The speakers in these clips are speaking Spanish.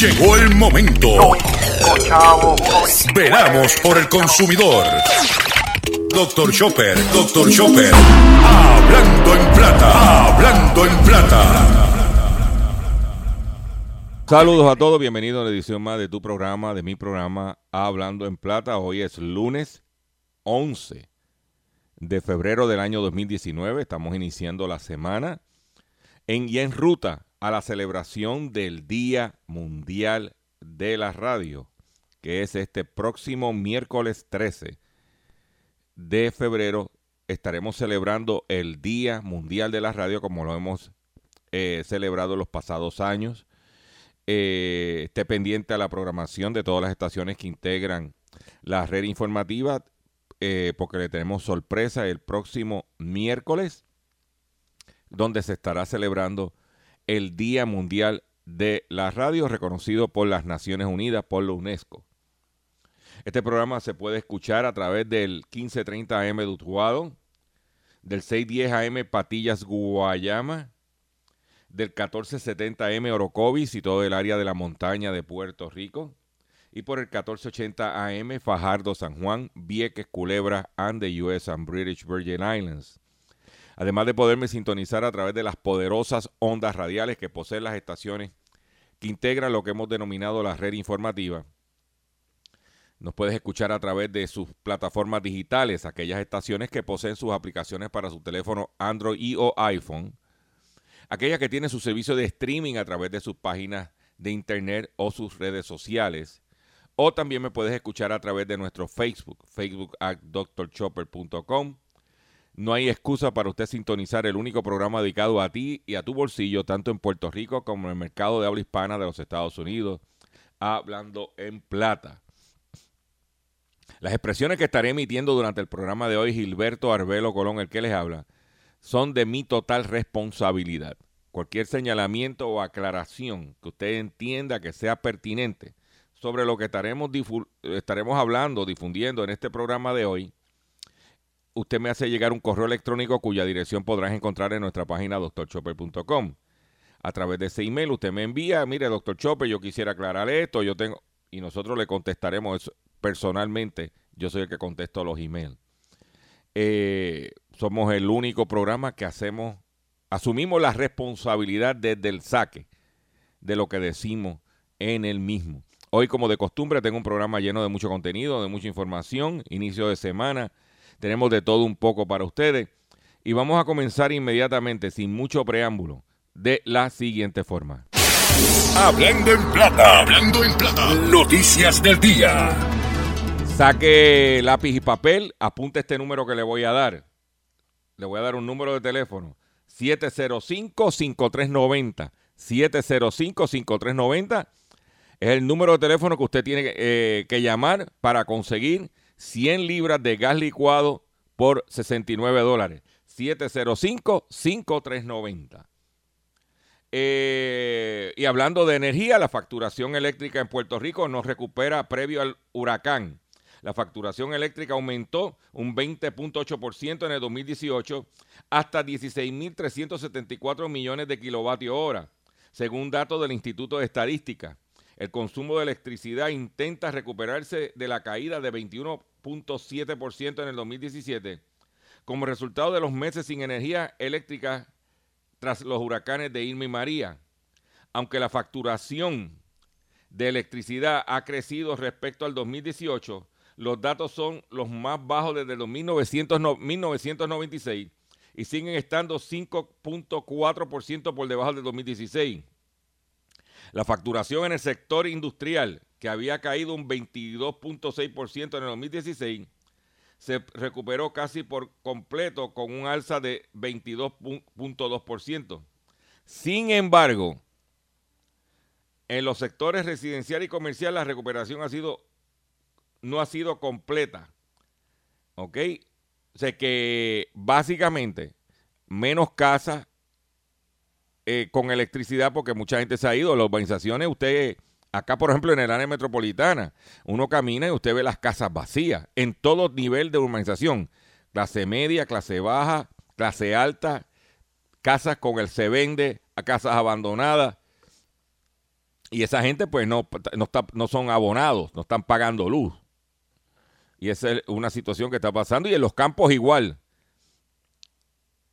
Llegó el momento. Veramos por el consumidor. Doctor Chopper, Doctor Chopper. Hablando en plata, hablando en plata. Saludos a todos, bienvenidos a la edición más de tu programa, de mi programa Hablando en Plata. Hoy es lunes 11 de febrero del año 2019. Estamos iniciando la semana en, y en ruta a la celebración del Día Mundial de la Radio, que es este próximo miércoles 13 de febrero. Estaremos celebrando el Día Mundial de la Radio como lo hemos eh, celebrado los pasados años. Eh, esté pendiente a la programación de todas las estaciones que integran la red informativa, eh, porque le tenemos sorpresa el próximo miércoles, donde se estará celebrando el Día Mundial de la Radio, reconocido por las Naciones Unidas, por la UNESCO. Este programa se puede escuchar a través del 1530 AM de Utuado, del 610 AM Patillas Guayama, del 1470 AM Orocovis y todo el área de la montaña de Puerto Rico, y por el 1480 AM Fajardo San Juan, Vieques, Culebra and the US and British Virgin Islands además de poderme sintonizar a través de las poderosas ondas radiales que poseen las estaciones que integran lo que hemos denominado la red informativa. Nos puedes escuchar a través de sus plataformas digitales, aquellas estaciones que poseen sus aplicaciones para su teléfono Android y o iPhone, aquellas que tienen su servicio de streaming a través de sus páginas de internet o sus redes sociales, o también me puedes escuchar a través de nuestro Facebook, facebook at drchopper.com no hay excusa para usted sintonizar el único programa dedicado a ti y a tu bolsillo, tanto en Puerto Rico como en el mercado de habla hispana de los Estados Unidos, hablando en plata. Las expresiones que estaré emitiendo durante el programa de hoy, Gilberto Arbelo Colón, el que les habla, son de mi total responsabilidad. Cualquier señalamiento o aclaración que usted entienda que sea pertinente sobre lo que estaremos, estaremos hablando, difundiendo en este programa de hoy, usted me hace llegar un correo electrónico cuya dirección podrás encontrar en nuestra página doctorchopper.com. A través de ese email usted me envía, mire, doctor Chopper, yo quisiera aclarar esto, yo tengo, y nosotros le contestaremos personalmente, yo soy el que contesto los emails. Eh, somos el único programa que hacemos, asumimos la responsabilidad desde el saque de lo que decimos en el mismo. Hoy, como de costumbre, tengo un programa lleno de mucho contenido, de mucha información, inicio de semana tenemos de todo un poco para ustedes. Y vamos a comenzar inmediatamente, sin mucho preámbulo, de la siguiente forma. Hablando en plata, hablando en plata. Noticias del día. Saque lápiz y papel, apunte este número que le voy a dar. Le voy a dar un número de teléfono. 705-5390. 705-5390 es el número de teléfono que usted tiene eh, que llamar para conseguir 100 libras de gas licuado por 69 dólares. 705-5390. Eh, y hablando de energía, la facturación eléctrica en Puerto Rico no recupera previo al huracán. La facturación eléctrica aumentó un 20.8% en el 2018 hasta 16.374 millones de kilovatios hora, según datos del Instituto de Estadística. El consumo de electricidad intenta recuperarse de la caída de 21 ciento en el 2017 como resultado de los meses sin energía eléctrica tras los huracanes de Irma y María. Aunque la facturación de electricidad ha crecido respecto al 2018, los datos son los más bajos desde el 1996 y siguen estando 5.4% por debajo del 2016. La facturación en el sector industrial que había caído un 22.6% en el 2016, se recuperó casi por completo con un alza de 22.2%. Sin embargo, en los sectores residencial y comercial la recuperación ha sido no ha sido completa. ¿Ok? O sea que básicamente menos casas eh, con electricidad porque mucha gente se ha ido. Las urbanizaciones, usted Acá, por ejemplo, en el área metropolitana, uno camina y usted ve las casas vacías en todo nivel de urbanización. Clase media, clase baja, clase alta, casas con el se vende, a casas abandonadas. Y esa gente pues no, no, está, no son abonados, no están pagando luz. Y esa es una situación que está pasando. Y en los campos igual.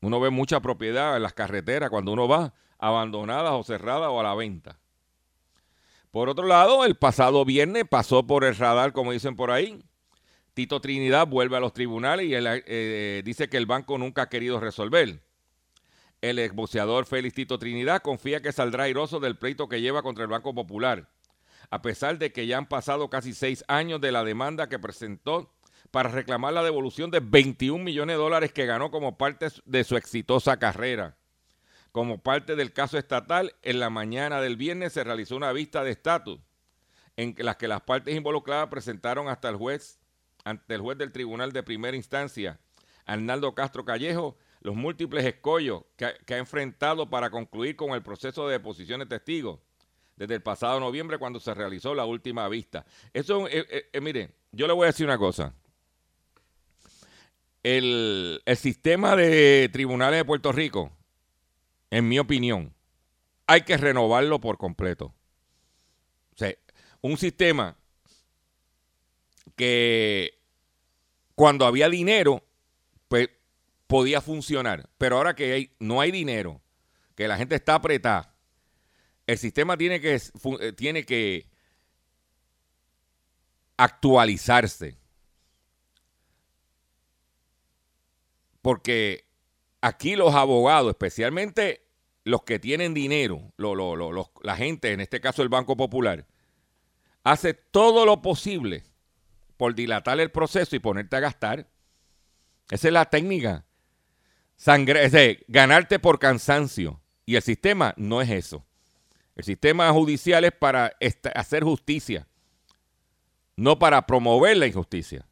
Uno ve mucha propiedad en las carreteras cuando uno va abandonadas o cerradas o a la venta. Por otro lado, el pasado viernes pasó por el radar, como dicen por ahí. Tito Trinidad vuelve a los tribunales y él, eh, dice que el banco nunca ha querido resolver. El exboxeador Félix Tito Trinidad confía que saldrá airoso del pleito que lleva contra el Banco Popular, a pesar de que ya han pasado casi seis años de la demanda que presentó para reclamar la devolución de 21 millones de dólares que ganó como parte de su exitosa carrera. Como parte del caso estatal, en la mañana del viernes se realizó una vista de estatus en la que las partes involucradas presentaron hasta el juez, ante el juez del Tribunal de Primera Instancia, Arnaldo Castro Callejo, los múltiples escollos que, ha enfrentado para concluir con el proceso de deposición de testigos desde el pasado noviembre cuando se realizó la última vista. Eso, eh, eh, eh, mire, yo le voy a decir una cosa. El, el sistema de tribunales de Puerto Rico en mi opinión, hay que renovarlo por completo. O sea, un sistema que cuando había dinero, pues podía funcionar. Pero ahora que no hay dinero, que la gente está apretada, el sistema tiene que, eh, tiene que actualizarse. Porque aquí los abogados, especialmente los que tienen dinero, la gente, en este caso el Banco Popular, hace todo lo posible por dilatar el proceso y ponerte a gastar. Esa es la técnica. Sangre, es ganarte por cansancio. Y el sistema no es eso. El sistema judicial es para hacer justicia, no para promover la injusticia.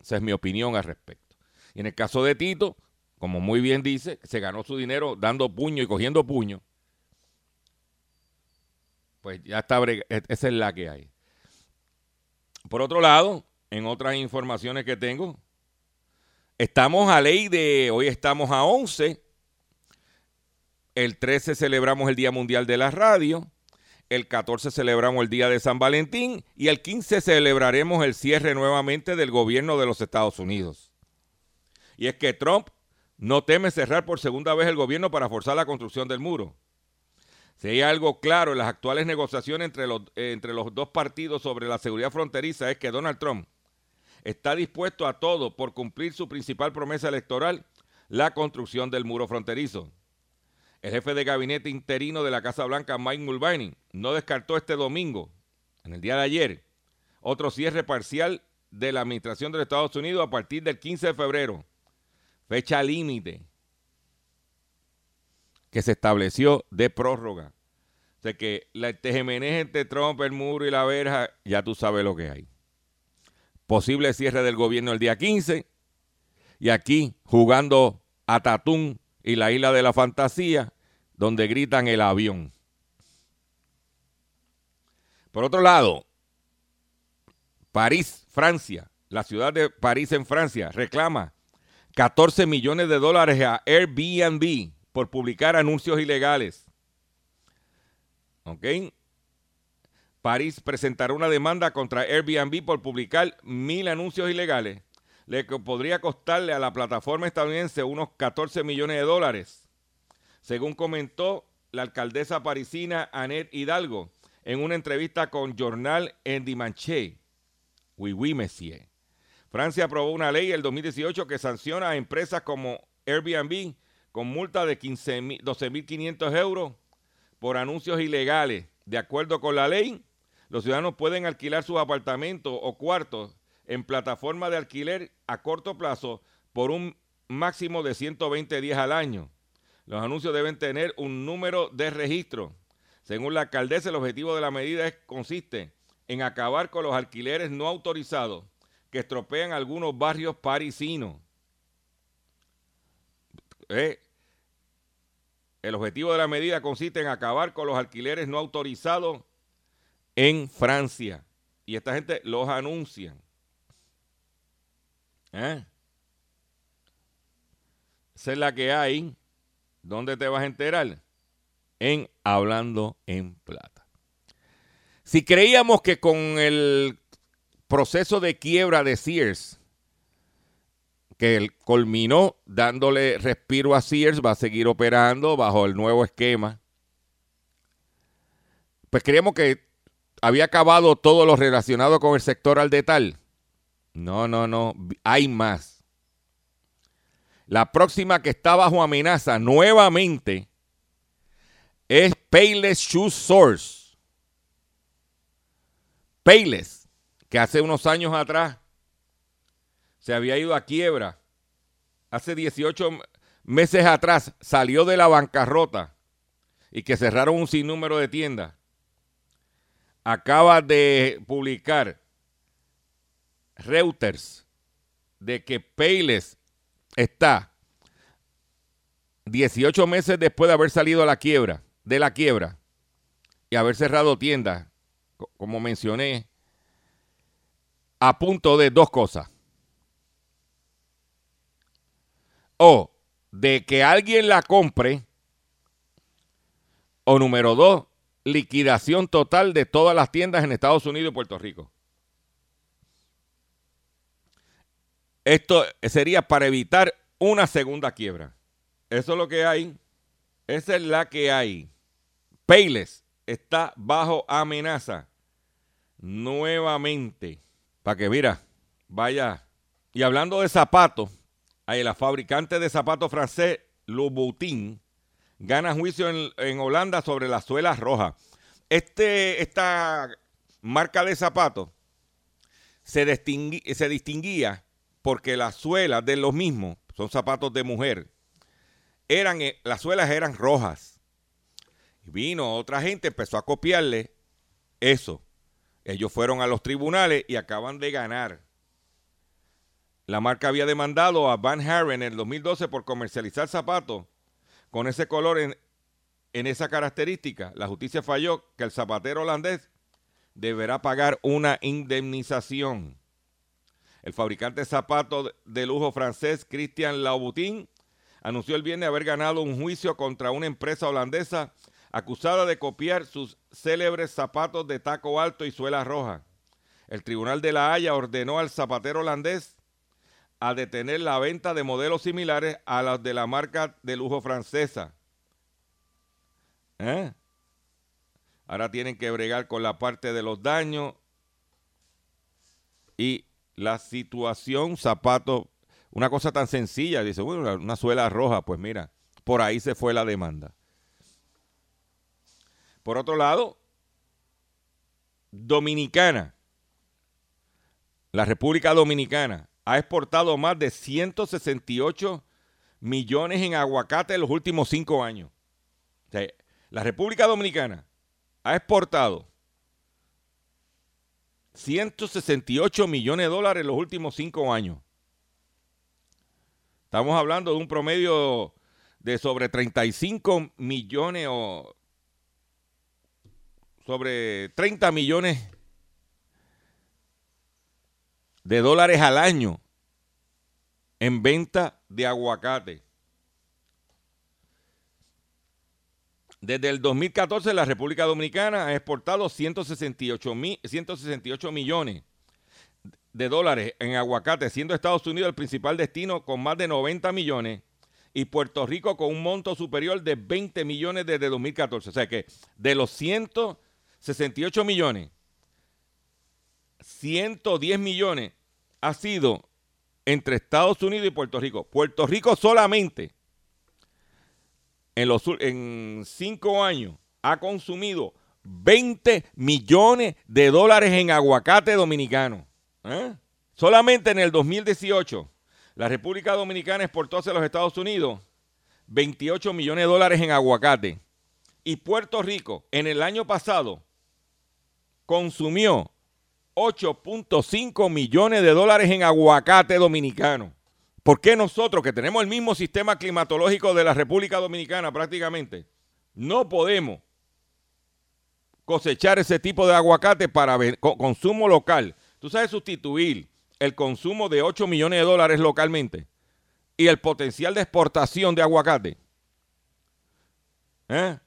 Esa es mi opinión al respecto. Y en el caso de Tito, como muy bien dice, se ganó su dinero dando puño y cogiendo puño. Pues ya está, e-, esa es la que hay. Por otro lado, en otras informaciones que tengo, estamos a ley de, hoy estamos a 11, el 13 celebramos el Día Mundial de la Radio, el 14 celebramos el Día de San Valentín y el 15 celebraremos el cierre nuevamente del gobierno de los Estados Unidos. Y es que Trump no teme cerrar por segunda vez el gobierno para forzar la construcción del muro. Si hay algo claro en las actuales negociaciones entre los, entre los dos partidos sobre la seguridad fronteriza es que Donald Trump está dispuesto a todo por cumplir su principal promesa electoral, la construcción del muro fronterizo. El jefe de gabinete interino de la Casa Blanca, Mike Mulvaney, no descartó este domingo, en el día de ayer, otro cierre parcial de la administración de los Estados Unidos a partir del 15 de febrero fecha límite que se estableció de prórroga. O sea que la tejemeneje entre Trump, el muro y la verja, ya tú sabes lo que hay. Posible cierre del gobierno el día 15. Y aquí jugando a Tatún y la isla de la fantasía, donde gritan el avión. Por otro lado, París, Francia, la ciudad de París en Francia, reclama 14 millones de dólares a Airbnb por publicar anuncios ilegales. ¿Ok? París presentará una demanda contra Airbnb por publicar mil anuncios ilegales, que podría costarle a la plataforma estadounidense unos 14 millones de dólares, según comentó la alcaldesa parisina Annette Hidalgo en una entrevista con Journal en Dimanche. Oui, oui, monsieur. Francia aprobó una ley en el 2018 que sanciona a empresas como Airbnb con multa de 12.500 euros por anuncios ilegales. De acuerdo con la ley, los ciudadanos pueden alquilar sus apartamentos o cuartos en plataforma de alquiler a corto plazo por un máximo de 120 días al año. Los anuncios deben tener un número de registro. Según la alcaldesa, el objetivo de la medida consiste en acabar con los alquileres no autorizados que estropean algunos barrios parisinos. Eh, el objetivo de la medida consiste en acabar con los alquileres no autorizados en Francia. Y esta gente los anuncia. ¿Eh? Esa es la que hay. ¿Dónde te vas a enterar? En Hablando en Plata. Si creíamos que con el proceso de quiebra de Sears, que culminó dándole respiro a Sears, va a seguir operando bajo el nuevo esquema. Pues creíamos que había acabado todo lo relacionado con el sector al detal. No, no, no, hay más. La próxima que está bajo amenaza nuevamente es Payless Shoe Source. Payless, que hace unos años atrás se había ido a quiebra, hace 18 meses atrás salió de la bancarrota y que cerraron un sinnúmero de tiendas, acaba de publicar Reuters de que Payless está 18 meses después de haber salido a la quiebra, de la quiebra y haber cerrado tiendas como mencioné, a punto de dos cosas. O de que alguien la compre, o número dos, liquidación total de todas las tiendas en Estados Unidos y Puerto Rico. Esto sería para evitar una segunda quiebra. Eso es lo que hay. Esa es la que hay. Payless está bajo amenaza nuevamente. Que mira, vaya. Y hablando de zapatos, ahí la fabricante de zapatos francés Louboutin gana juicio en, Holanda sobre las suelas rojas. Este, esta marca de zapatos se, se distinguía porque las suelas de los mismos, son zapatos de mujer, eran, eh, las suelas eran rojas. Y vino otra gente, empezó a copiarle eso. Ellos fueron a los tribunales y acaban de ganar. La marca había demandado a Van Haren en el 2012 por comercializar zapatos con ese color en, esa característica. La justicia falló que el zapatero holandés deberá pagar una indemnización. El fabricante de zapatos de lujo francés Christian Louboutin anunció el viernes haber ganado un juicio contra una empresa holandesa acusada de copiar sus célebres zapatos de taco alto y suela roja. El Tribunal de la Haya ordenó al zapatero holandés a detener la venta de modelos similares a los de la marca de lujo francesa. ¿Eh? Ahora tienen que bregar con la parte de los daños y la situación zapato, una cosa tan sencilla, dice, bueno, una suela roja, pues mira, por ahí se fue la demanda. Por otro lado, Dominicana, la República Dominicana, ha exportado más de 168 millones en aguacate en los últimos cinco años. la República Dominicana ha exportado 168 millones de dólares en los últimos cinco años. Estamos hablando de un promedio de sobre 35 millones o sobre 30 millones de dólares al año en venta de aguacate. Desde el 2014 la República Dominicana ha exportado 168, 168 millones de dólares en aguacate, siendo Estados Unidos el principal destino con más de 90 millones y Puerto Rico con un monto superior de 20 millones desde 2014. O sea que de los 100 68 millones, 110 millones ha sido entre Estados Unidos y Puerto Rico. Puerto Rico solamente en los en cinco años ha consumido 20 millones de dólares en aguacate dominicano. ¿eh? Solamente en el 2018, la República Dominicana exportó hacia los Estados Unidos 28 millones de dólares en aguacate. Y Puerto Rico, en el año pasado, consumió 8.5 millones de dólares en aguacate dominicano. ¿Por qué nosotros, que tenemos el mismo sistema climatológico de la República Dominicana prácticamente, no podemos cosechar ese tipo de aguacate para consumo local? Tú sabes sustituir el consumo de 8 millones de dólares localmente y el potencial de exportación de aguacate. ¿Eh?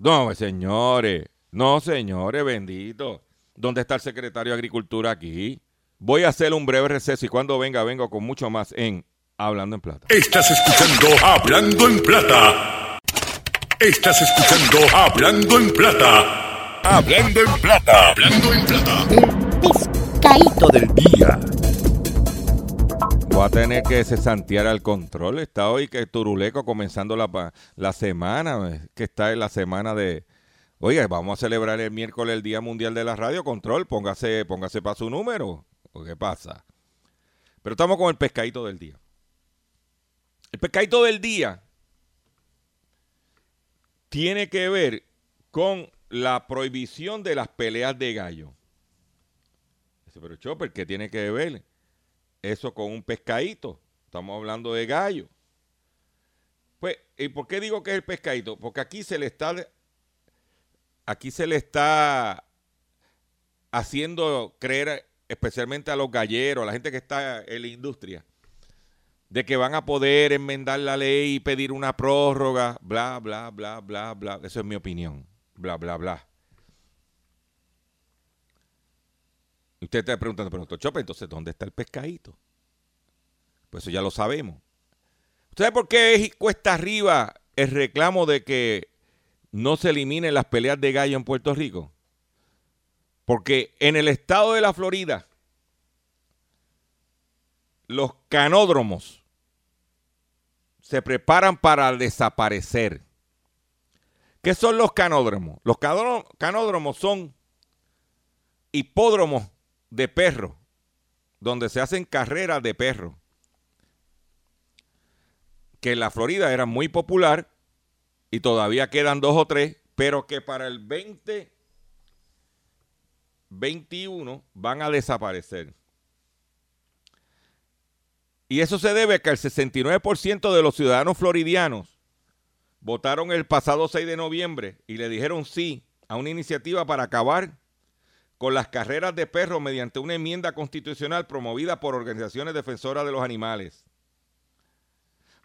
No, señores. No, señores, bendito. ¿Dónde está el secretario de Agricultura aquí? Voy a hacer un breve receso y cuando venga, vengo con mucho más en Hablando en Plata. Estás escuchando Hablando en Plata. Estás escuchando Hablando en Plata. Hablando en Plata. Hablando en Plata. El pescadito del día. Voy a tener que cesantear al control. Está hoy que Turuleco comenzando la, la semana, que está en la semana de... Oye, vamos a celebrar el miércoles el Día Mundial de la Radio Control. Póngase, póngase para su número. ¿Qué pasa? Pero estamos con el pescadito del día. El pescadito del día tiene que ver con la prohibición de las peleas de gallo. Pero Chopper, ¿qué tiene que ver eso con un pescadito? Estamos hablando de gallo. Pues, ¿y por qué digo que es el pescadito? Porque aquí se le está aquí se le está haciendo creer, especialmente a los galleros, a la gente que está en la industria, de que van a poder enmendar la ley y pedir una prórroga, bla, bla, bla, bla, bla. Eso es mi opinión. Bla, bla, bla. Usted está preguntando, pero doctor Chope, entonces, ¿dónde está el pescadito? Pues eso ya lo sabemos. ¿Usted sabe por qué es cuesta arriba el reclamo de que no se eliminen las peleas de gallo en Puerto Rico? Porque en el estado de la Florida, los canódromos se preparan para desaparecer. ¿Qué son los canódromos? Los canódromos son hipódromos de perros, donde se hacen carreras de perros, que en la Florida era muy popular y todavía quedan dos o tres, pero que para el 2021 van a desaparecer. Y eso se debe a que el 69% de los ciudadanos floridianos votaron el pasado 6 de noviembre y le dijeron sí a una iniciativa para acabar con las carreras de perros mediante una enmienda constitucional promovida por organizaciones defensoras de los animales.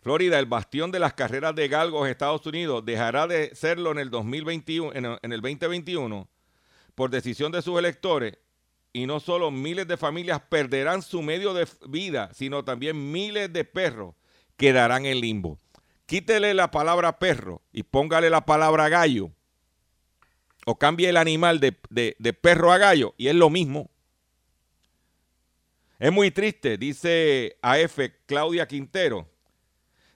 Florida, el bastión de las carreras de galgos en Estados Unidos, dejará de serlo en el 2021, en el 2021 por decisión de sus electores y no solo miles de familias perderán su medio de vida, sino también miles de perros quedarán en limbo. Quítele la palabra perro y póngale la palabra gallo. O cambie el animal de, de perro a gallo y es lo mismo. Es muy triste, dice AF Claudia Quintero,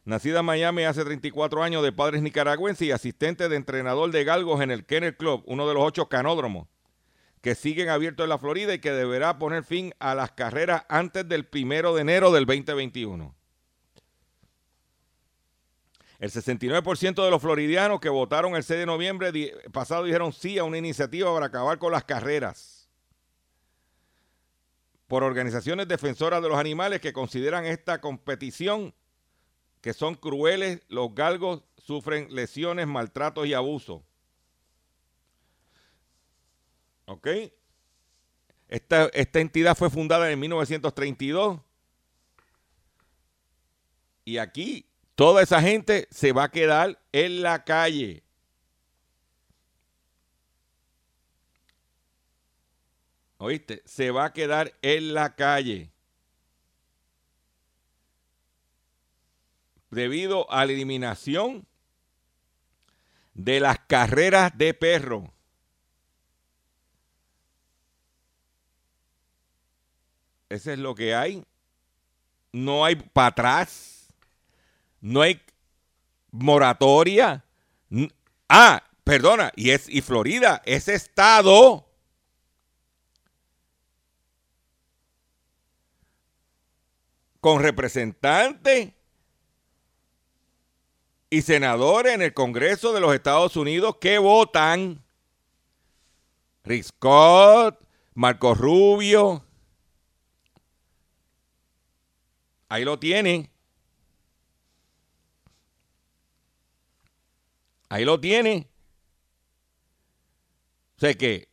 nacida en Miami hace 34 años de padres nicaragüenses y asistente de entrenador de galgos en el Kennel Club, uno de los ocho canódromos que siguen abiertos en la Florida y que deberá poner fin a las carreras antes del primero de enero del 2021. El 69% de los floridianos que votaron el 6 de noviembre pasado dijeron sí a una iniciativa para acabar con las carreras. Por organizaciones defensoras de los animales que consideran esta competición que son crueles, los galgos sufren lesiones, maltratos y abusos. ¿Ok? Esta, esta entidad fue fundada en 1932. Y aquí toda esa gente se va a quedar en la calle. ¿Oíste? Se va a quedar en la calle. Debido a la eliminación de las carreras de perro. Eso es lo que hay. No hay para atrás. No hay moratoria. Ah, perdona, y es y Florida, ese estado con representantes y senadores en el Congreso de los Estados Unidos que votan. Rick Scott, Marco Rubio, Ahí lo tiene. Ahí lo tiene. O sea que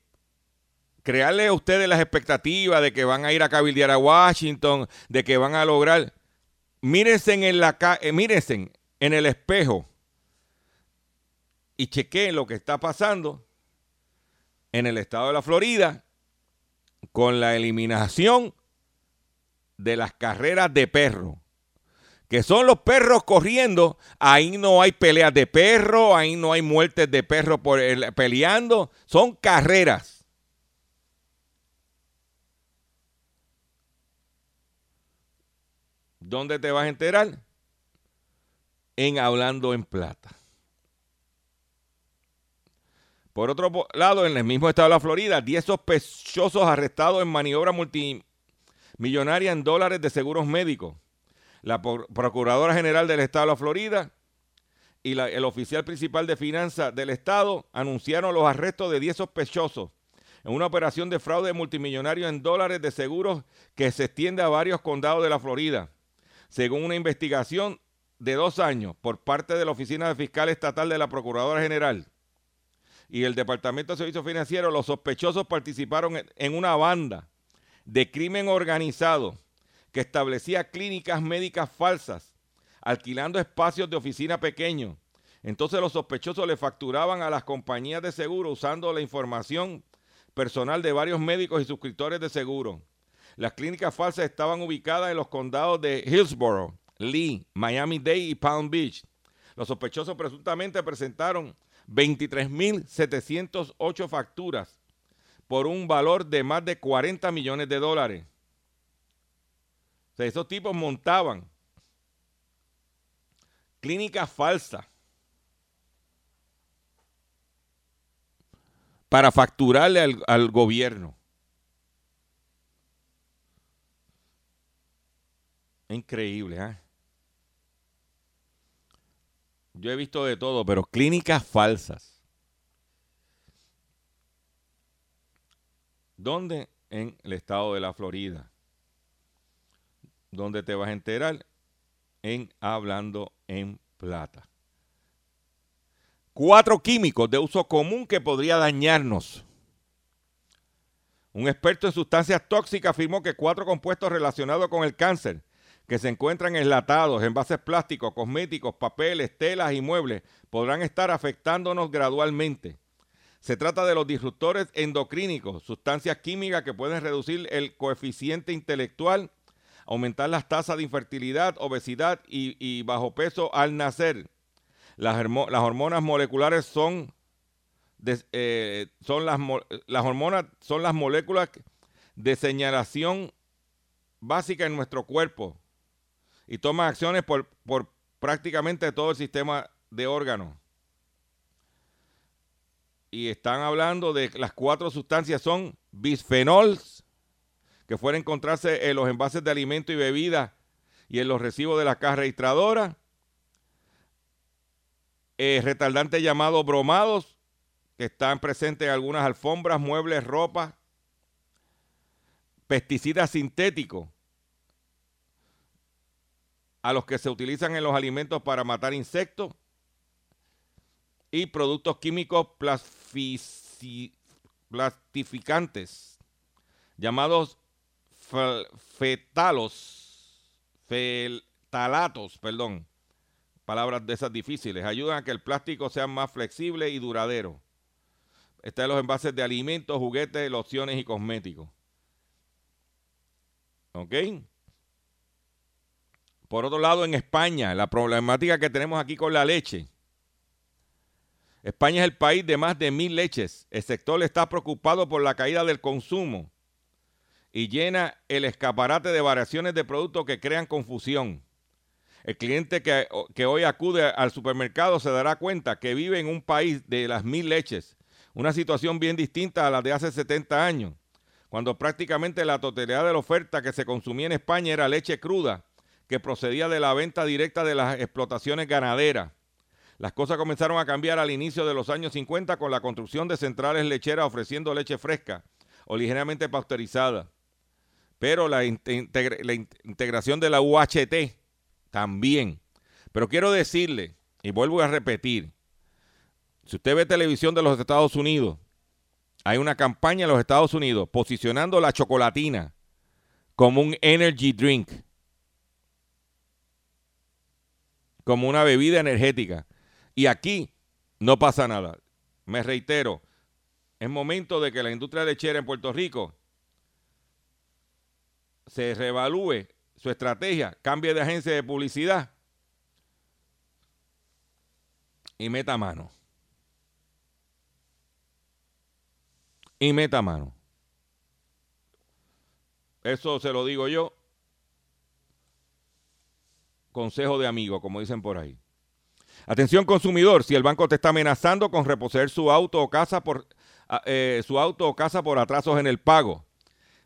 crearle a ustedes las expectativas de que van a ir a cabildear a Washington, de que van a lograr. Mírense en, la, eh, mírense en el espejo y chequeen lo que está pasando en el estado de la Florida con la eliminación de las carreras de perro. Que son los perros corriendo, ahí no hay peleas de perro, ahí no hay muertes de perro por peleando, son carreras. ¿Dónde te vas a enterar? En Hablando en Plata. Por otro lado, en el mismo estado de la Florida, 10 sospechosos arrestados en maniobra multimillonaria en dólares de seguros médicos. La Procuradora General del Estado de Florida y el oficial principal de finanzas del Estado anunciaron los arrestos de 10 sospechosos en una operación de fraude multimillonario en dólares de seguros que se extiende a varios condados de la Florida. Según una investigación de dos años por parte de la Oficina de Fiscal Estatal de la Procuradora General, y el Departamento de Servicios Financieros, los sospechosos participaron en una banda de crimen organizado que establecía clínicas médicas falsas, alquilando espacios de oficina pequeños. Entonces los sospechosos le facturaban a las compañías de seguro usando la información personal de varios médicos y suscriptores de seguro. Las clínicas falsas estaban ubicadas en los condados de Hillsborough, Lee, Miami-Dade y Palm Beach. Los sospechosos presuntamente presentaron 23.708 facturas por un valor de más de 40 millones de dólares. O sea, esos tipos montaban clínicas falsas para facturarle al, al gobierno. Increíble, ¿eh? Yo he visto de todo, pero clínicas falsas. ¿Dónde? En el estado de la Florida. ¿Dónde te vas a enterar? En Hablando en Plata. Cuatro químicos de uso común que podría dañarnos. Un experto en sustancias tóxicas afirmó que cuatro compuestos relacionados con el cáncer que se encuentran enlatados, envases plásticos, cosméticos, papeles, telas y muebles podrán estar afectándonos gradualmente. Se trata de los disruptores endocrínicos, sustancias químicas que pueden reducir el coeficiente intelectual, aumentar las tasas de infertilidad, obesidad y, bajo peso al nacer. Las, hormonas moleculares son, eh, son las, hormonas son las moléculas de señalación básica en nuestro cuerpo y toma acciones por, prácticamente todo el sistema de órganos. Y están hablando de las cuatro sustancias son bisfenols, que fueron encontrarse en los envases de alimento y bebida y en los recibos de la caja registradora. Eh, retardantes llamados bromados, que están presentes en algunas alfombras, muebles, ropa. Pesticidas sintéticos, a los que se utilizan en los alimentos para matar insectos y productos químicos plastificantes llamados fetalos, fetalatos, perdón, palabras de esas difíciles, ayudan a que el plástico sea más flexible y duradero. Están los envases de alimentos, juguetes, lociones y cosméticos. ¿Ok? Por otro lado, en España, la problemática que tenemos aquí con la leche. España es el país de más de mil leches. El sector está preocupado por la caída del consumo y llena el escaparate de variaciones de productos que crean confusión. El cliente que, que, hoy acude al supermercado se dará cuenta que vive en un país de las mil leches, una situación bien distinta a la de hace 70 años, cuando prácticamente la totalidad de la oferta que se consumía en España era leche cruda que procedía de la venta directa de las explotaciones ganaderas. Las cosas comenzaron a cambiar al inicio de los años 50 con la construcción de centrales lecheras ofreciendo leche fresca o ligeramente pasteurizada. Pero la, integración de la UHT también. Pero quiero decirle, y vuelvo a repetir, si usted ve televisión de los Estados Unidos, hay una campaña en los Estados Unidos posicionando la chocolatina como un energy drink como una bebida energética. Y aquí no pasa nada. Me reitero, es momento de que la industria lechera en Puerto Rico se reevalúe su estrategia, cambie de agencia de publicidad y meta mano. Y meta mano. Eso se lo digo yo. Consejo de amigo, como dicen por ahí. Atención consumidor, si el banco te está amenazando con reposer su auto o casa por ah, eh, su auto o casa por atrasos en el pago.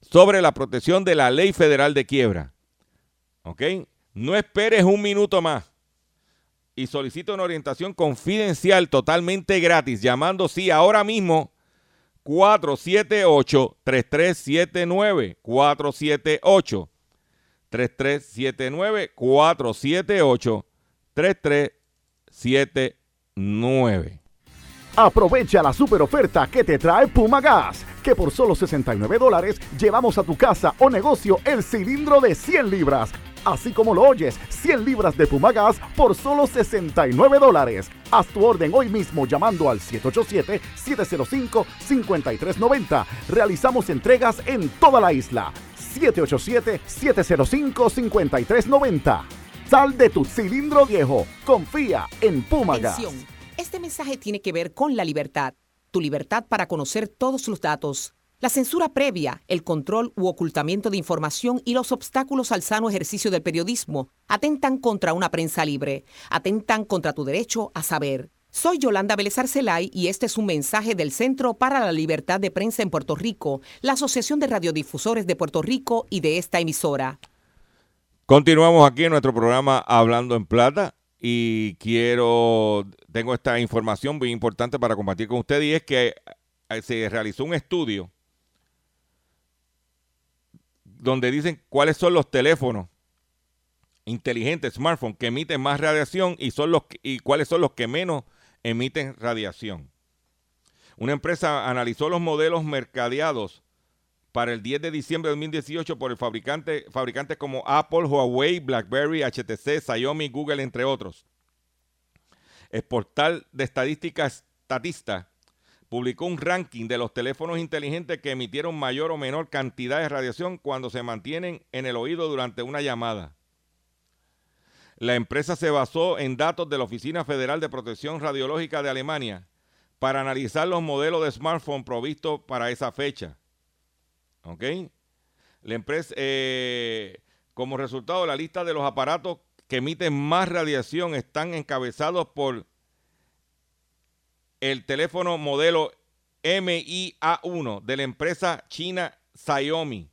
sobre la protección de la ley federal de quiebra. ¿Ok? No esperes un minuto más y solicita una orientación confidencial totalmente gratis llamando, sí, ahora mismo 478-3379. 478-3379. 478-3379. Aprovecha la super oferta que te trae Puma Gas, que por solo 69 dólares llevamos a tu casa o negocio el cilindro de 100 libras. Así como lo oyes, 100 libras de Puma Gas por solo 69 dólares. Haz tu orden hoy mismo llamando al 787-705-5390. Realizamos entregas en toda la isla. 787-705-5390. Sal de tu cilindro viejo. Confía en Puma Gas. Este mensaje tiene que ver con la libertad, tu libertad para conocer todos los datos, la censura previa, el control u ocultamiento de información y los obstáculos al sano ejercicio del periodismo atentan contra una prensa libre, atentan contra tu derecho a saber. Soy Yolanda Vélez Arcelay y este es un mensaje del Centro para la Libertad de Prensa en Puerto Rico, la Asociación de Radiodifusores de Puerto Rico y de esta emisora. Continuamos aquí en nuestro programa Hablando en Plata y quiero, tengo esta información muy importante para compartir con usted y es que eh, se realizó un estudio donde dicen cuáles son los teléfonos inteligentes, smartphones, que emiten más radiación y, son los, y cuáles son los que menos emiten radiación. Una empresa analizó los modelos mercadeados para el 10 de diciembre de 2018 por el fabricante, fabricantes como Apple, Huawei, BlackBerry, HTC, Xiaomi, Google, entre otros. El portal de estadísticas Statista publicó un ranking de los teléfonos inteligentes que emitieron mayor o menor cantidad de radiación cuando se mantienen en el oído durante una llamada. La empresa se basó en datos de la Oficina Federal de Protección Radiológica de Alemania para analizar los modelos de smartphone provistos para esa fecha. ¿Ok? La empresa, eh, como resultado, la lista de los aparatos que emiten más radiación están encabezados por el teléfono modelo MIA1 de la empresa china Xiaomi,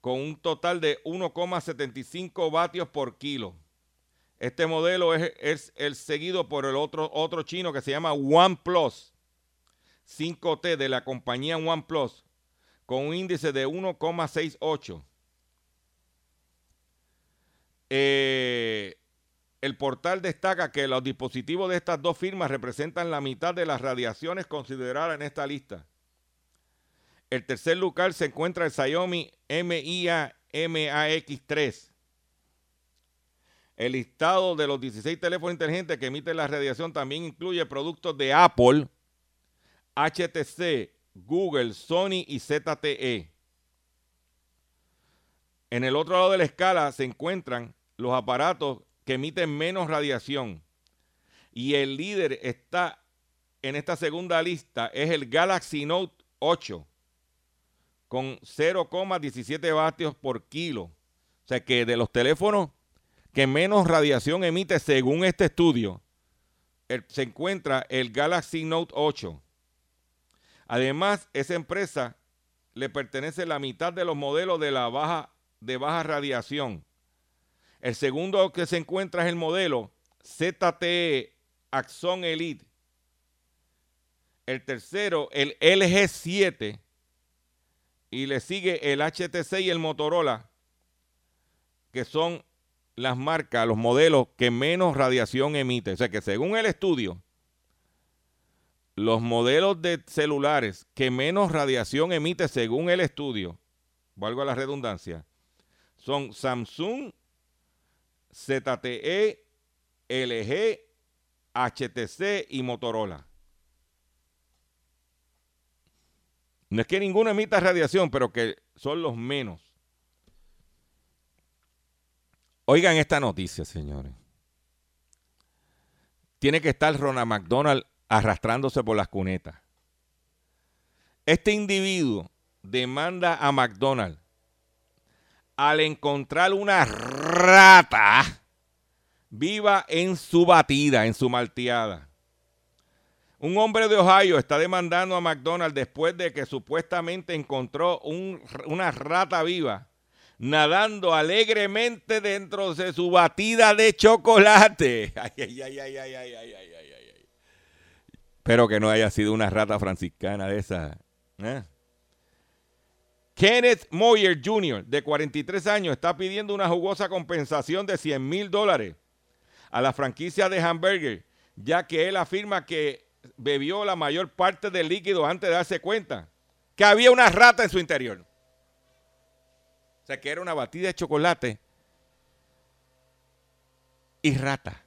con un total de 1,75 vatios por kilo. Este modelo es, es, el seguido por el otro, otro chino que se llama OnePlus 5T de la compañía OnePlus con un índice de 1,68. Eh, el portal destaca que los dispositivos de estas dos firmas representan la mitad de las radiaciones consideradas en esta lista. El tercer lugar se encuentra el Xiaomi MIA MAX3. El listado de los 16 teléfonos inteligentes que emiten la radiación también incluye productos de Apple, HTC, Google, Sony y ZTE. En el otro lado de la escala se encuentran los aparatos que emiten menos radiación. Y el líder está en esta segunda lista, es el Galaxy Note 8, con 0,17 vatios por kilo. O sea que de los teléfonos que menos radiación emite según este estudio, se encuentra el Galaxy Note 8. Además, esa empresa le pertenece la mitad de los modelos de la baja de baja radiación. El segundo que se encuentra es el modelo ZTE Axon Elite, el tercero, el LG7, y le sigue el HTC y el Motorola, que son las marcas, los modelos que menos radiación emiten. O sea que según el estudio, los modelos de celulares que menos radiación emite según el estudio, valgo la redundancia, son Samsung, ZTE, LG, HTC y Motorola. No es que ninguno emita radiación, pero que son los menos. Oigan esta noticia, señores. Tiene que estar Ronald McDonald arrastrándose por las cunetas. Este individuo demanda a McDonald al encontrar una rata viva en su batida, en su malteada. Un hombre de Ohio está demandando a McDonald's después de que supuestamente encontró una rata viva nadando alegremente dentro de su batida de chocolate. Ay, ay, ay, ay, ay, ay, ay, ay, ay. Espero que no haya sido una rata franciscana de esa. ¿eh? Kenneth Moyer Jr., de 43 años, está pidiendo una jugosa compensación de 100 mil dólares a la franquicia de hamburger, ya que él afirma que bebió la mayor parte del líquido antes de darse cuenta que había una rata en su interior. O sea, que era una batida de chocolate y rata.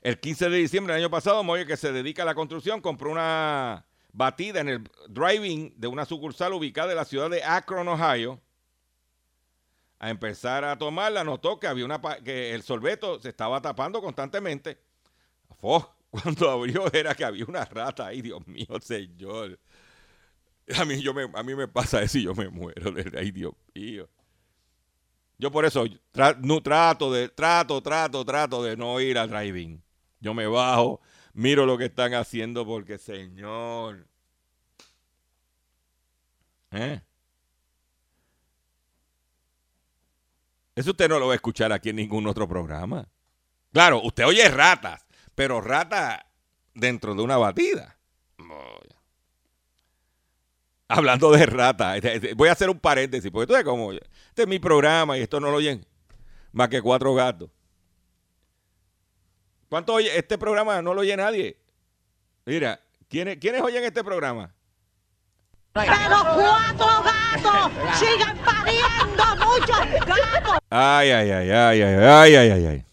El 15 de diciembre del año pasado, Moyer, que se dedica a la construcción, compró una batida en el driving de una sucursal ubicada en la ciudad de Akron, Ohio a empezar a tomarla, notó que había una que el sorbeto se estaba tapando constantemente. cuando abrió era que había una rata ahí, Dios mío, señor. A mí, yo me, a mí me pasa eso y yo me muero. Ay, Dios mío. Yo por eso no, trato, de, trato, trato, trato de no ir al driving. Yo me bajo, miro lo que están haciendo porque, señor. ¿Eh? Eso usted no lo va a escuchar aquí en ningún otro programa. Claro, usted oye ratas, pero ratas dentro de una batida. Hablando de ratas, este, este, voy a hacer un paréntesis, porque esto es como, este es mi programa y esto no lo oyen más que cuatro gatos. ¿Cuánto oye? Este programa no lo oye nadie. Mira, ¿quiénes, ¿quiénes oyen este programa? Pero cuatro gatos sigan pariendo muchos gatos. Ay, ay, ay, ay, ay, ay, ay, ay, ay.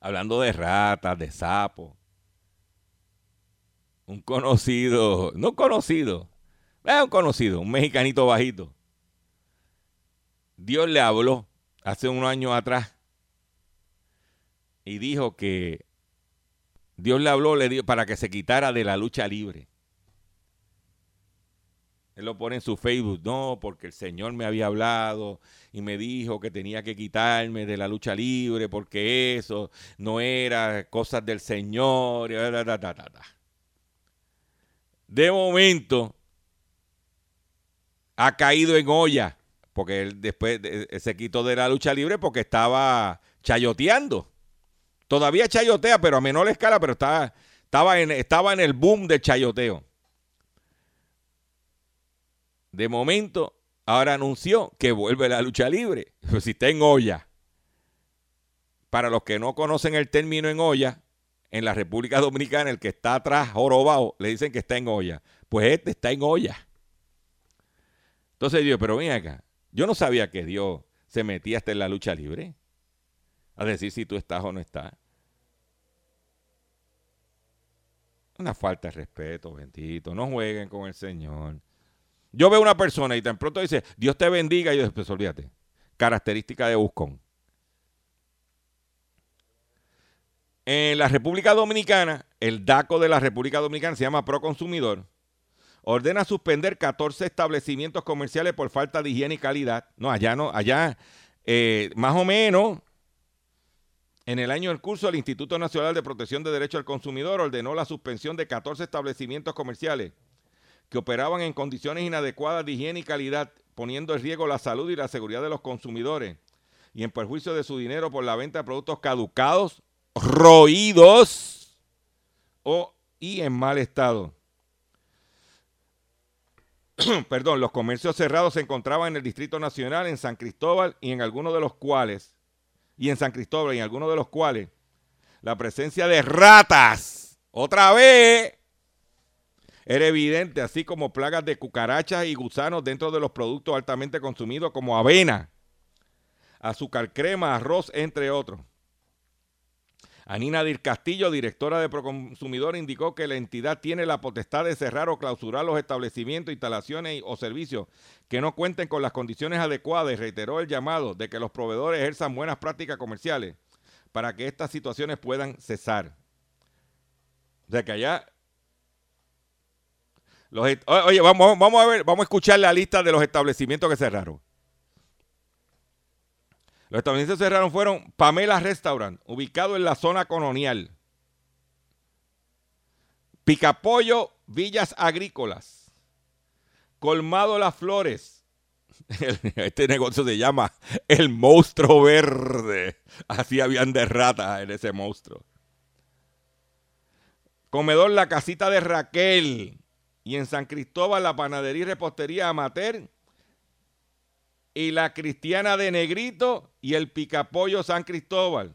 Hablando de ratas, de sapos. Un conocido, no conocido, es un conocido, un mexicanito bajito. Dios le habló hace unos años atrás y dijo que Dios le habló le dio, para que se quitara de la lucha libre. Él lo pone en su Facebook, no, porque el Señor me había hablado y me dijo que tenía que quitarme de la lucha libre porque eso no era cosas del Señor. De momento ha caído en olla, porque él después se quitó de la lucha libre porque estaba chayoteando. Todavía chayotea, pero a menor escala, pero estaba, estaba, en, estaba en el boom de chayoteo. De momento, ahora anunció que vuelve la lucha libre. Si está en olla. Para los que no conocen el término en olla, en la República Dominicana, el que está atrás, jorobado, le dicen que está en olla. Pues este está en olla. Entonces Dios, pero ven acá. Yo no sabía que Dios se metía hasta en la lucha libre. A decir si tú estás o no estás. Una falta de respeto, bendito. No jueguen con el Señor. Yo veo una persona y tan pronto dice, Dios te bendiga, y yo después, olvídate. Característica de Buscón. En la República Dominicana, el DACO de la República Dominicana se llama Proconsumidor. Ordena suspender 14 establecimientos comerciales por falta de higiene y calidad. No, allá no, allá eh, más o menos en el año del curso, el Instituto Nacional de Protección de Derechos al Consumidor ordenó la suspensión de 14 establecimientos comerciales que operaban en condiciones inadecuadas de higiene y calidad, poniendo en riesgo la salud y la seguridad de los consumidores y en perjuicio de su dinero por la venta de productos caducados, roídos o, y en mal estado. Perdón, los comercios cerrados se encontraban en el Distrito Nacional, en San Cristóbal y en algunos de los cuales, y en San Cristóbal en algunos de los cuales, la presencia de ratas, otra vez, era evidente, así como plagas de cucarachas y gusanos dentro de los productos altamente consumidos como avena, azúcar crema, arroz, entre otros. Anina Dir Castillo, directora de Proconsumidor, indicó que la entidad tiene la potestad de cerrar o clausurar los establecimientos, instalaciones o servicios que no cuenten con las condiciones adecuadas y reiteró el llamado de que los proveedores ejerzan buenas prácticas comerciales para que estas situaciones puedan cesar. O sea que allá oye, vamos, vamos a ver, vamos a escuchar la lista de los establecimientos que cerraron. Los establecimientos cerraron fueron Pamela Restaurant, ubicado en la zona colonial. Picapollo, Villas Agrícolas. Colmado Las Flores. Este negocio se llama El Monstruo Verde. Así habían de ratas en ese monstruo. Comedor La Casita de Raquel y en San Cristóbal la panadería y repostería Amater y la cristiana de Negrito y el picapollo San Cristóbal.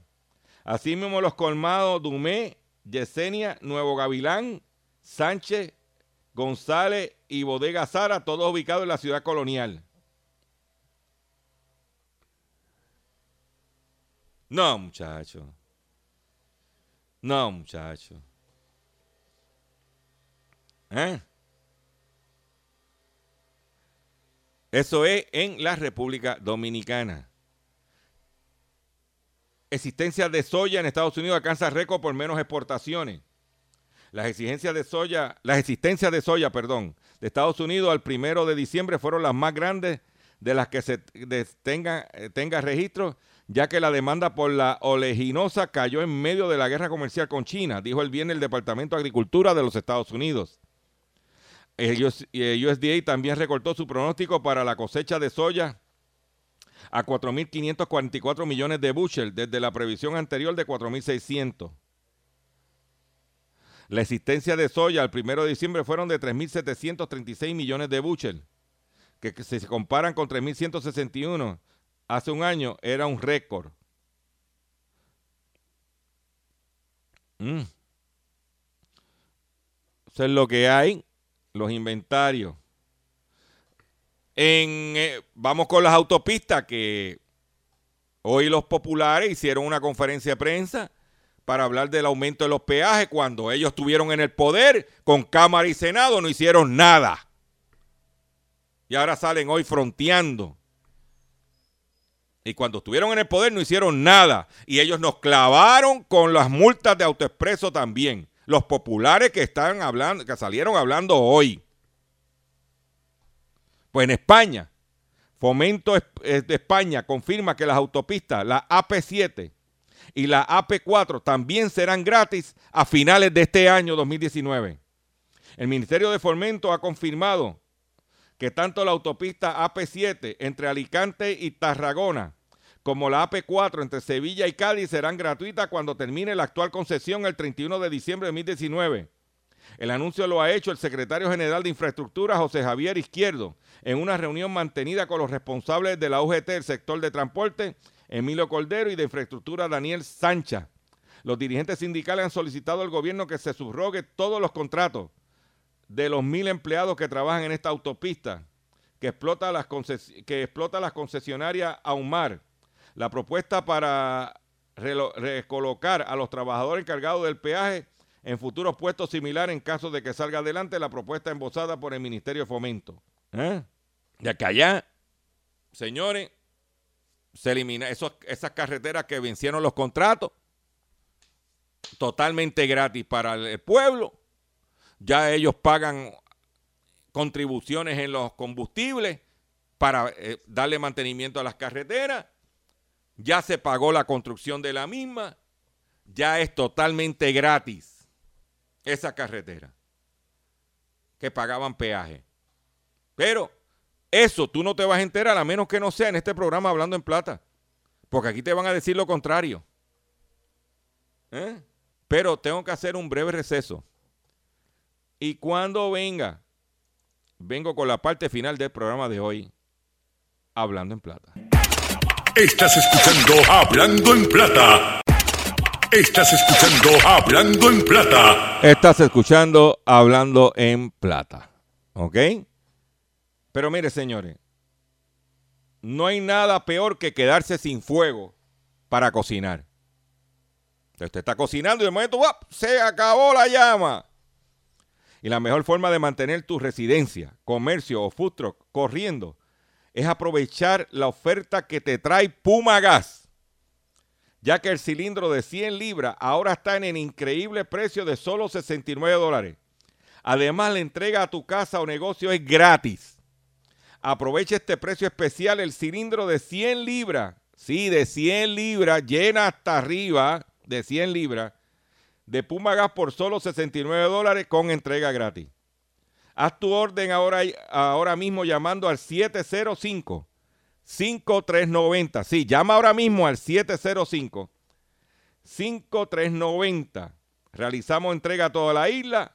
Asimismo los colmados Dumé, Yesenia, Nuevo Gavilán, Sánchez, González y Bodega Sara, todos ubicados en la ciudad colonial. No, muchacho. No, muchacho. ¿Eh? Eso es en la República Dominicana. Existencia de soya en Estados Unidos alcanza récord por menos exportaciones. Las exigencias de soya, las existencias de soya, perdón, de Estados Unidos al primero de diciembre fueron las más grandes de las que se tenga, eh, tenga registro, ya que la demanda por la oleginosa cayó en medio de la guerra comercial con China, dijo el viernes el Departamento de Agricultura de los Estados Unidos. El USDA también recortó su pronóstico para la cosecha de soya a 4.544 millones de bushel desde la previsión anterior de 4.600. La existencia de soya al 1 de diciembre fueron de 3.736 millones de bushel, que, si se comparan con 3.161 hace un año era un récord. Mm. Eso es lo que hay los inventarios. En, eh, vamos con las autopistas que hoy los populares hicieron una conferencia de prensa para hablar del aumento de los peajes cuando ellos estuvieron en el poder con Cámara y Senado no hicieron nada. Y ahora salen hoy fronteando. Y cuando estuvieron en el poder no hicieron nada. Y ellos nos clavaron con las multas de autoexpreso también los populares que hablando, que salieron hablando hoy. Pues en España, Fomento de España confirma que las autopistas, la AP7 y la AP4 también serán gratis a finales de este año 2019. El Ministerio de Fomento ha confirmado que tanto la autopista AP7 entre Alicante y Tarragona como la AP4 entre Sevilla y Cádiz serán gratuitas cuando termine la actual concesión el 31 de diciembre de 2019. El anuncio lo ha hecho el secretario general de Infraestructura, José Javier Izquierdo, en una reunión mantenida con los responsables de la UGT, el sector de transporte, Emilio Cordero, y de Infraestructura, Daniel Sancha. Los dirigentes sindicales han solicitado al gobierno que se subrogue todos los contratos de los mil empleados que trabajan en esta autopista que explota las, que explota las concesionarias Aumar la propuesta para recolocar a los trabajadores encargados del peaje en futuros puestos similares en caso de que salga adelante la propuesta embosada por el Ministerio de Fomento. ¿Eh? De que allá, señores, se elimina esas carreteras que vencieron los contratos totalmente gratis para el pueblo. Ya ellos pagan contribuciones en los combustibles para eh, darle mantenimiento a las carreteras ya se pagó la construcción de la misma, ya es totalmente gratis esa carretera que pagaban peaje. Pero eso tú no te vas a enterar a menos que no sea en este programa hablando en plata, porque aquí te van a decir lo contrario. ¿Eh? Pero tengo que hacer un breve receso. Y cuando venga, vengo con la parte final del programa de hoy, Hablando en Plata. Estás escuchando Hablando en Plata. Estás escuchando Hablando en Plata. Estás escuchando Hablando en Plata. ¿Ok? Pero mire, señores, no hay nada peor que quedarse sin fuego para cocinar. Usted está cocinando y de momento se acabó la llama. Y la mejor forma de mantener tu residencia, comercio o food truck corriendo es aprovechar la oferta que te trae Puma Gas, ya que el cilindro de 100 libras ahora está en el increíble precio de solo 69 dólares. Además, la entrega a tu casa o negocio es gratis. Aprovecha este precio especial, el cilindro de 100 libras, sí, de 100 libras, llena hasta arriba de 100 libras, de Puma Gas por solo 69 dólares con entrega gratis. Haz tu orden ahora, ahora mismo llamando al 705 5390. Sí, llama ahora mismo al 705 5390. Realizamos entrega a toda la isla.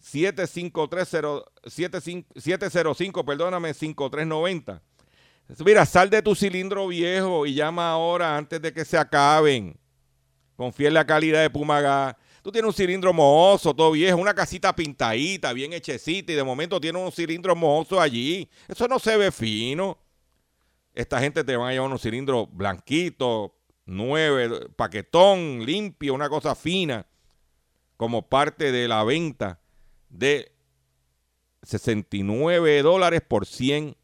705, perdóname, 5390. Mira, sal de tu cilindro viejo y llama ahora antes de que se acaben. Confía en la calidad de Pumagas. Tú tienes un cilindro mohoso, todo viejo, una casita pintadita, bien hechecita, y de momento tiene un cilindro mohoso allí. Eso no se ve fino. Esta gente te va a llevar unos cilindros blanquitos, nueve, paquetón, limpio, una cosa fina, como parte de la venta de 69 dólares por 100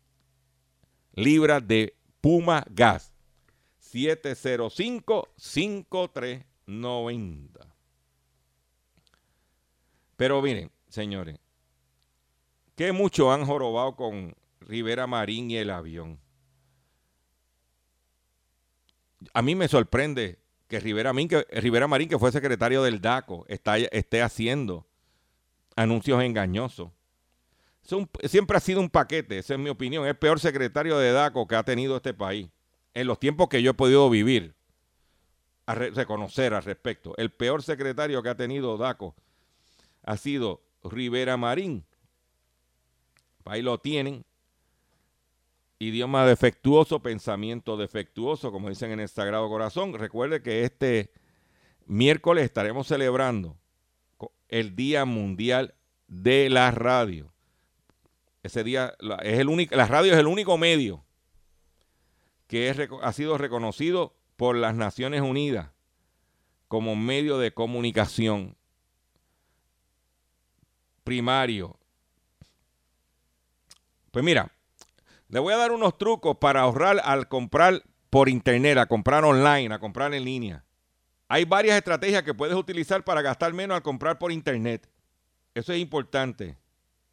libras de Puma Gas. 705-5390. Pero miren, señores, que mucho han jorobado con Rivera Marín y el avión. A mí me sorprende que Rivera, Marín, que Rivera que fue secretario del DACO, esté haciendo anuncios engañosos. siempre ha sido un paquete, esa es mi opinión. Es el peor secretario de DACO que ha tenido este país en los tiempos que yo he podido vivir, a reconocer al respecto. El peor secretario que ha tenido DACO ha sido Rivera Marín. Ahí lo tienen. Idioma defectuoso, pensamiento defectuoso, como dicen en el Sagrado Corazón. Recuerde que este miércoles estaremos celebrando el Día Mundial de la Radio. Ese día es el único, la radio es el único medio que ha sido reconocido por las Naciones Unidas como medio de comunicación primario. Pues mira, le voy a dar unos trucos para ahorrar al comprar por internet, a comprar online, a comprar en línea. Hay varias estrategias que puedes utilizar para gastar menos al comprar por internet. Eso es importante.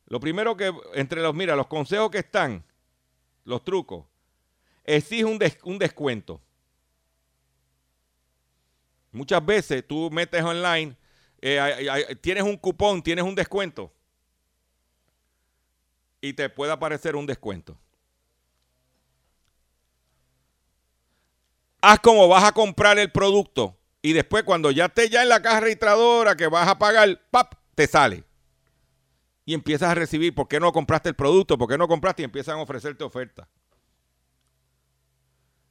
Lo primero que, entre los, mira, los consejos que están, los trucos, exige un, un descuento. Muchas veces tú metes online, eh, tienes un cupón, tienes un descuento y te puede aparecer un descuento. Haz como vas a comprar el producto y después cuando ya esté ya en la caja registradora que vas a pagar, ¡pap! te sale. Y empiezas a recibir, ¿por qué no compraste el producto? ¿Por qué no compraste? Y empiezan a ofrecerte ofertas.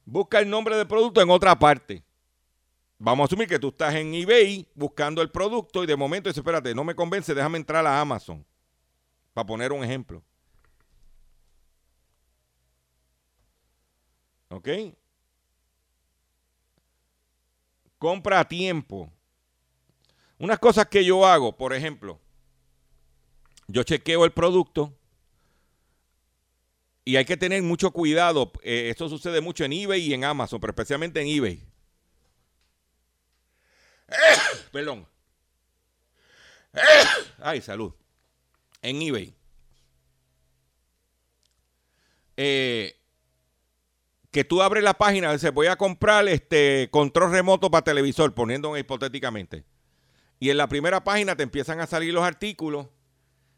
Busca el nombre del producto en otra parte. Vamos a asumir que tú estás en eBay buscando el producto y de momento dices, espérate, no me convence, déjame entrar a Amazon. Para poner un ejemplo. ¿Ok? Compra a tiempo. Unas cosas que yo hago, por ejemplo, yo chequeo el producto y hay que tener mucho cuidado. Eh, esto sucede mucho en eBay y en Amazon, pero especialmente en eBay. Perdón. Ay, salud. En eBay. Eh, que tú abres la página dices, voy a comprar este control remoto para televisor, poniendo hipotéticamente. Y en la primera página te empiezan a salir los artículos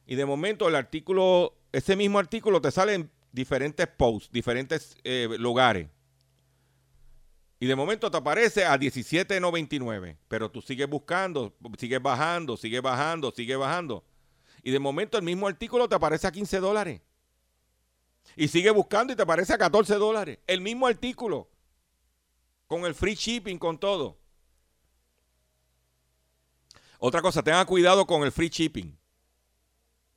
y de momento el artículo, ese mismo artículo te sale en diferentes posts, diferentes eh, lugares. Y de momento te aparece a 17.99. Pero tú sigues buscando, sigues bajando, sigues bajando, sigues bajando. Y de momento el mismo artículo te aparece a 15 dólares. Y sigue buscando y te aparece a 14 dólares. El mismo artículo. Con el free shipping, con todo. Otra cosa, tenga cuidado con el free shipping.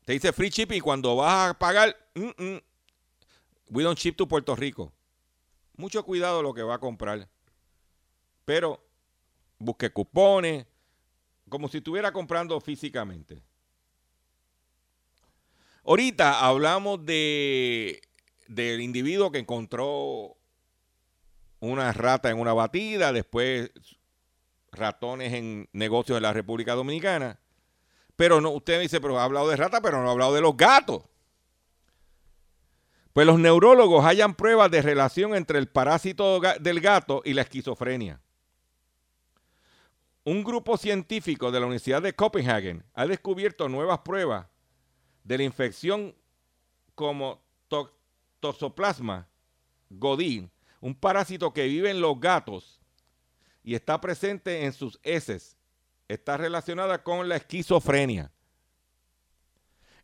Te dice free shipping y cuando vas a pagar, mm, mm, we don't ship to Puerto Rico. Mucho cuidado lo que va a comprar. Pero busque cupones, como si estuviera comprando físicamente. Ahorita hablamos de del individuo que encontró una rata en una batida, después ratones en negocios en la República Dominicana. Pero no, usted me dice, pero ha hablado de rata, pero no ha hablado de los gatos. Pues los neurólogos hallan pruebas de relación entre el parásito del gato y la esquizofrenia. Un grupo científico de la Universidad de Copenhagen ha descubierto nuevas pruebas de la infección como toxoplasma godin, un parásito que vive en los gatos y está presente en sus heces. Está relacionada con la esquizofrenia.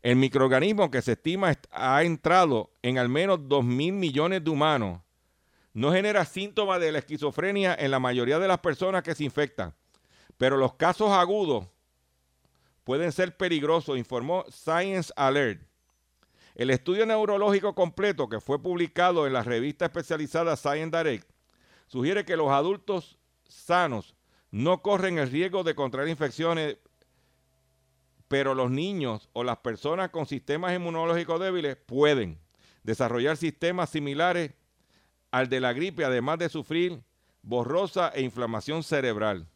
El microorganismo que se estima ha entrado en al menos 2 mil millones de humanos no genera síntomas de la esquizofrenia en la mayoría de las personas que se infectan, pero los casos agudos pueden ser peligrosos, informó Science Alert. El estudio neurológico completo que fue publicado en la revista especializada Science Direct sugiere que los adultos sanos no corren el riesgo de contraer infecciones, pero los niños o las personas con sistemas inmunológicos débiles pueden desarrollar sistemas similares al de la gripe, además de sufrir borrosa e inflamación cerebral.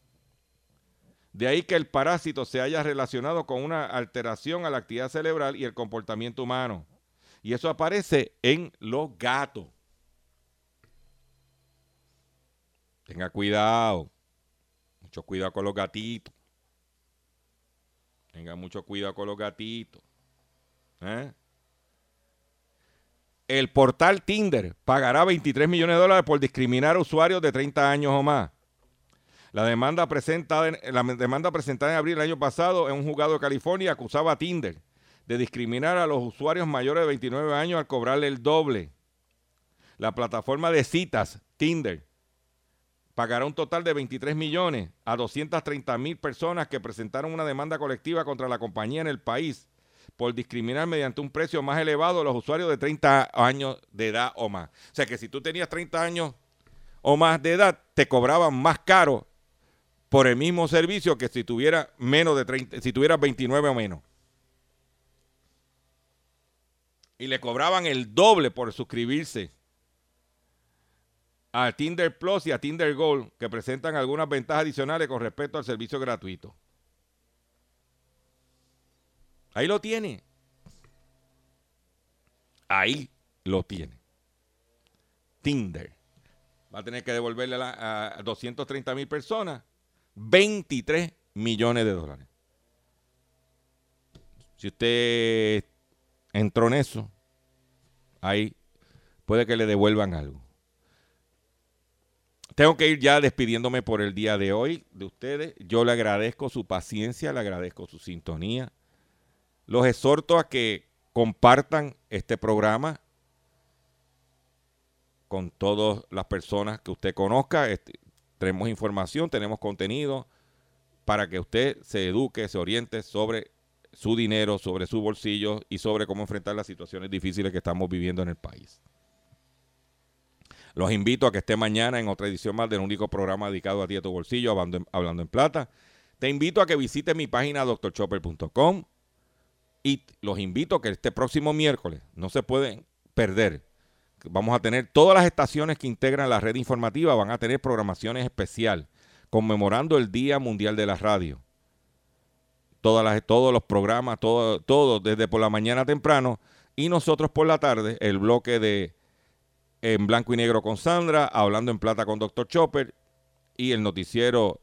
De ahí que el parásito se haya relacionado con una alteración a la actividad cerebral y el comportamiento humano. Y eso aparece en los gatos. Tenga cuidado. Mucho cuidado con los gatitos. Tenga mucho cuidado con los gatitos. ¿Eh? El portal Tinder pagará 23 millones de dólares por discriminar a usuarios de 30 años o más. La demanda, presentada en, la demanda presentada en abril del año pasado en un juzgado de California acusaba a Tinder de discriminar a los usuarios mayores de 29 años al cobrarle el doble. La plataforma de citas, Tinder, pagará un total de 23 millones a 230 mil personas que presentaron una demanda colectiva contra la compañía en el país por discriminar mediante un precio más elevado a los usuarios de 30 años de edad o más. O sea que si tú tenías 30 años o más de edad, te cobraban más caro por el mismo servicio que si tuviera menos de 30, si tuvieras 29 o menos. Y le cobraban el doble por suscribirse a Tinder Plus y a Tinder Gold, que presentan algunas ventajas adicionales con respecto al servicio gratuito. Ahí lo tiene. Ahí lo tiene. Tinder. Va a tener que devolverle a, 230 mil personas 23 millones de dólares. Si usted entró en eso, ahí puede que le devuelvan algo. Tengo que ir ya despidiéndome por el día de hoy de ustedes. Yo le agradezco su paciencia, le agradezco su sintonía. Los exhorto a que compartan este programa con todas las personas que usted conozca. Este, tenemos información, tenemos contenido para que usted se eduque, se oriente sobre su dinero, sobre su bolsillo y sobre cómo enfrentar las situaciones difíciles que estamos viviendo en el país. Los invito a que esté mañana en otra edición más del único programa dedicado a ti a tu bolsillo, hablando en, plata. Te invito a que visites mi página doctorchopper.com y los invito a que este próximo miércoles, no se pueden perder, vamos a tener todas las estaciones que integran la red informativa, van a tener programaciones especial conmemorando el Día Mundial de la Radio. Todas las, todos los programas, todo, todo desde por la mañana temprano y nosotros por la tarde, el bloque de en blanco y negro con Sandra, hablando en plata con Dr. Chopper y el noticiero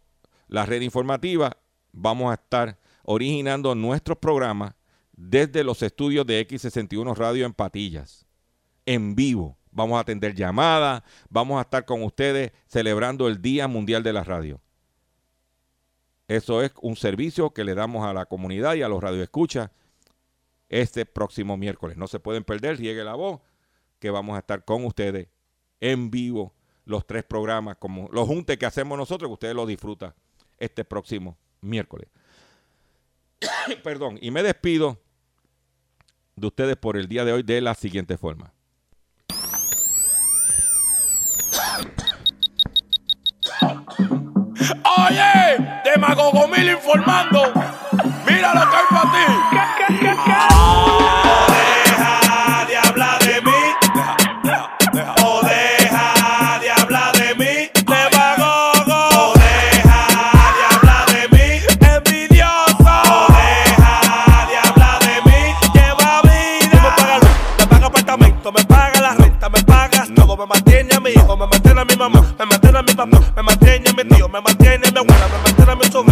La Red Informativa. Vamos a estar originando nuestros programas desde los estudios de X61 Radio en Patillas, en vivo, vamos a atender llamadas, vamos a estar con ustedes celebrando el Día Mundial de la Radio. Eso es un servicio que le damos a la comunidad y a los radioescuchas este próximo miércoles. No se pueden perder, llegue la voz, que vamos a estar con ustedes en vivo los tres programas, como los juntes que hacemos nosotros, que ustedes lo disfrutan este próximo miércoles. Perdón, y me despido de ustedes por el día de hoy de la siguiente forma. Oye, Demagogo Mil informando. Mira lo que hay para ti. Ah, a mi mamá, me mantiene a mi papá, me mantiene a mi tío, me mantiene a mi abuela, me mantiene a mi sobrino.